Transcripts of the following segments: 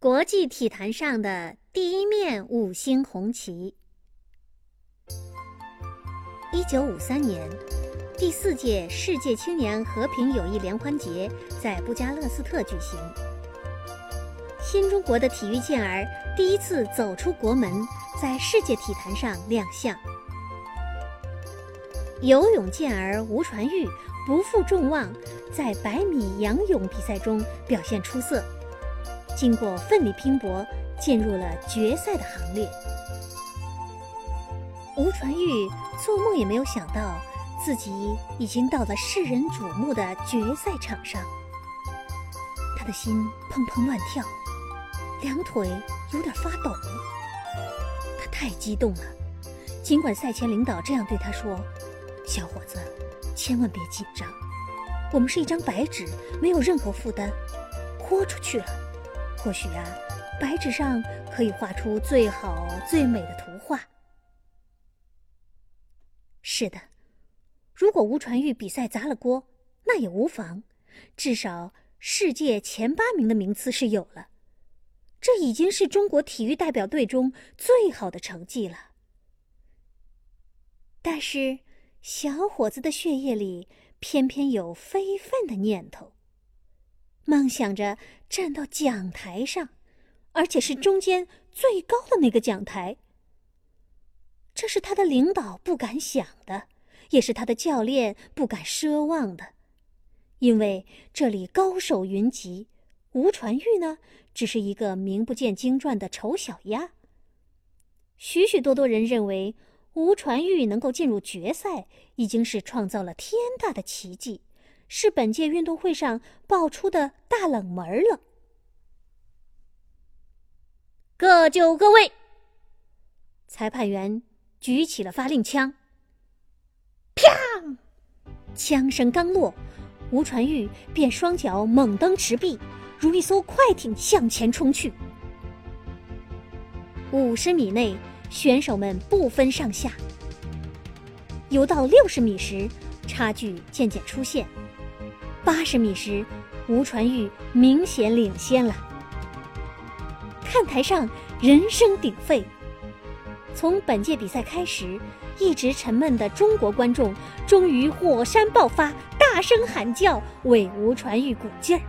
国际体坛上的第一面五星红旗。一九五三年，第四届世界青年和平友谊联欢节在布加勒斯特举行。新中国的体育健儿第一次走出国门，在世界体坛上亮相。游泳健儿吴传玉不负众望，在百米仰泳比赛中表现出色。经过奋力拼搏，进入了决赛的行列。吴传玉做梦也没有想到，自己已经到了世人瞩目的决赛场上。他的心砰砰乱跳，两腿有点发抖。他太激动了，尽管赛前领导这样对他说：“小伙子，千万别紧张，我们是一张白纸，没有任何负担，豁出去了。”或许啊，白纸上可以画出最好最美的图画。是的，如果吴传玉比赛砸了锅，那也无妨，至少世界前八名的名次是有了。这已经是中国体育代表队中最好的成绩了。但是，小伙子的血液里偏偏有非分的念头。梦想着站到讲台上，而且是中间最高的那个讲台。这是他的领导不敢想的，也是他的教练不敢奢望的，因为这里高手云集，吴传玉呢，只是一个名不见经传的丑小鸭。许许多多人认为，吴传玉能够进入决赛，已经是创造了天大的奇迹。是本届运动会上爆出的大冷门了。各就各位。裁判员举起了发令枪。砰！枪声刚落，吴传玉便双脚猛蹬池壁，如一艘快艇向前冲去。五十米内，选手们不分上下。游到六十米时，差距渐渐出现。八十米时，吴传玉明显领先了。看台上人声鼎沸。从本届比赛开始，一直沉闷的中国观众终于火山爆发，大声喊叫，为吴传玉鼓劲儿。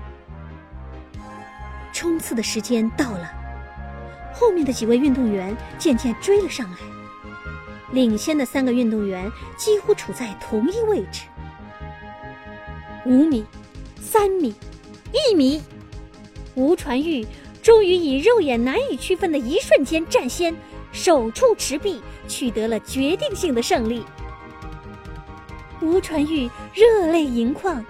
冲刺的时间到了，后面的几位运动员渐渐追了上来，领先的三个运动员几乎处在同一位置。五米，三米，一米，吴传玉终于以肉眼难以区分的一瞬间占先，手触池壁，取得了决定性的胜利。吴传玉热泪盈眶，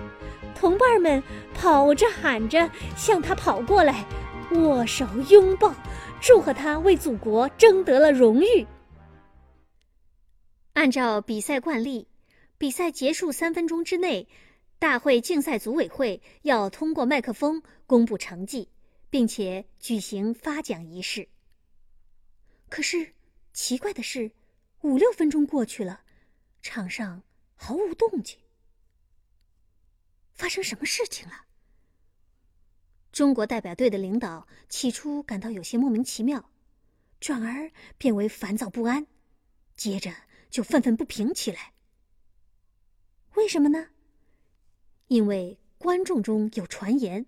同伴们跑着喊着向他跑过来，握手拥抱，祝贺他为祖国争得了荣誉。按照比赛惯例，比赛结束三分钟之内。大会竞赛组委会要通过麦克风公布成绩，并且举行发奖仪式。可是，奇怪的是，五六分钟过去了，场上毫无动静。发生什么事情了？中国代表队的领导起初感到有些莫名其妙，转而变为烦躁不安，接着就愤愤不平起来。为什么呢？因为观众中有传言，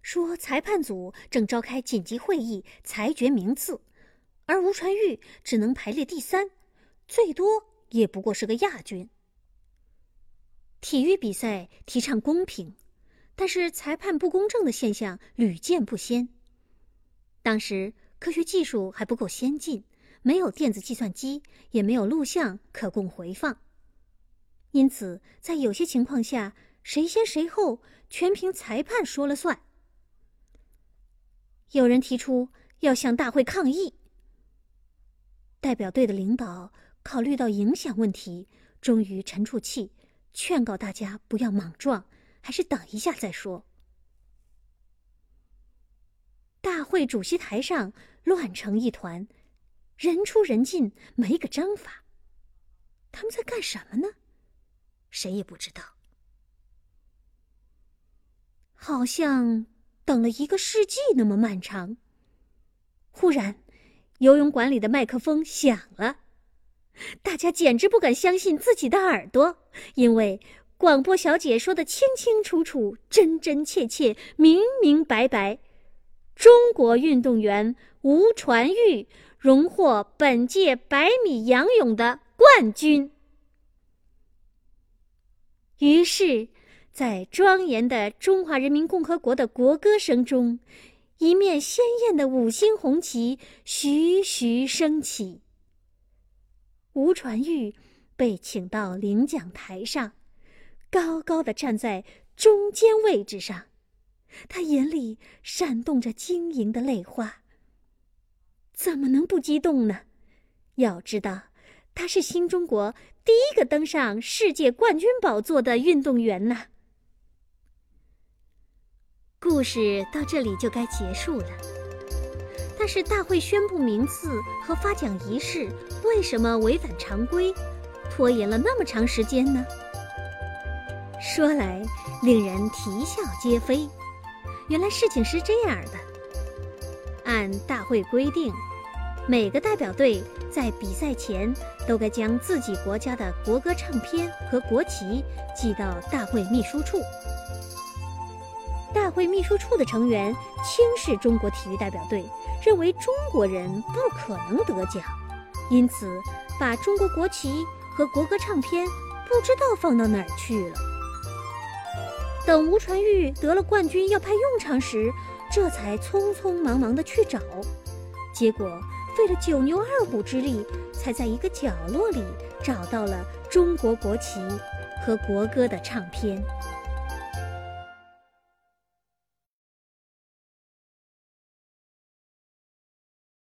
说裁判组正召开紧急会议裁决名次，而吴传玉只能排列第三，最多也不过是个亚军。体育比赛提倡公平，但是裁判不公正的现象屡见不鲜。当时科学技术还不够先进，没有电子计算机，也没有录像可供回放，因此在有些情况下。谁先谁后，全凭裁判说了算。有人提出要向大会抗议。代表队的领导考虑到影响问题，终于沉住气，劝告大家不要莽撞，还是等一下再说。大会主席台上乱成一团，人出人进，没个章法。他们在干什么呢？谁也不知道。好像等了一个世纪那么漫长。忽然，游泳馆里的麦克风响了，大家简直不敢相信自己的耳朵，因为广播小姐说的清清楚楚、真真切切、明明白白：中国运动员吴传玉荣获本届百米仰泳的冠军。于是。在庄严的中华人民共和国的国歌声中，一面鲜艳的五星红旗徐徐升起。吴传玉被请到领奖台上，高高的站在中间位置上，他眼里闪动着晶莹的泪花。怎么能不激动呢？要知道，他是新中国第一个登上世界冠军宝座的运动员呢。故事到这里就该结束了，但是大会宣布名次和发奖仪式为什么违反常规，拖延了那么长时间呢？说来令人啼笑皆非。原来事情是这样的：按大会规定，每个代表队在比赛前都该将自己国家的国歌唱片和国旗寄到大会秘书处。大会秘书处的成员轻视中国体育代表队，认为中国人不可能得奖，因此把中国国旗和国歌唱片不知道放到哪儿去了。等吴传玉得了冠军要派用场时，这才匆匆忙忙地去找，结果费了九牛二虎之力，才在一个角落里找到了中国国旗和国歌的唱片。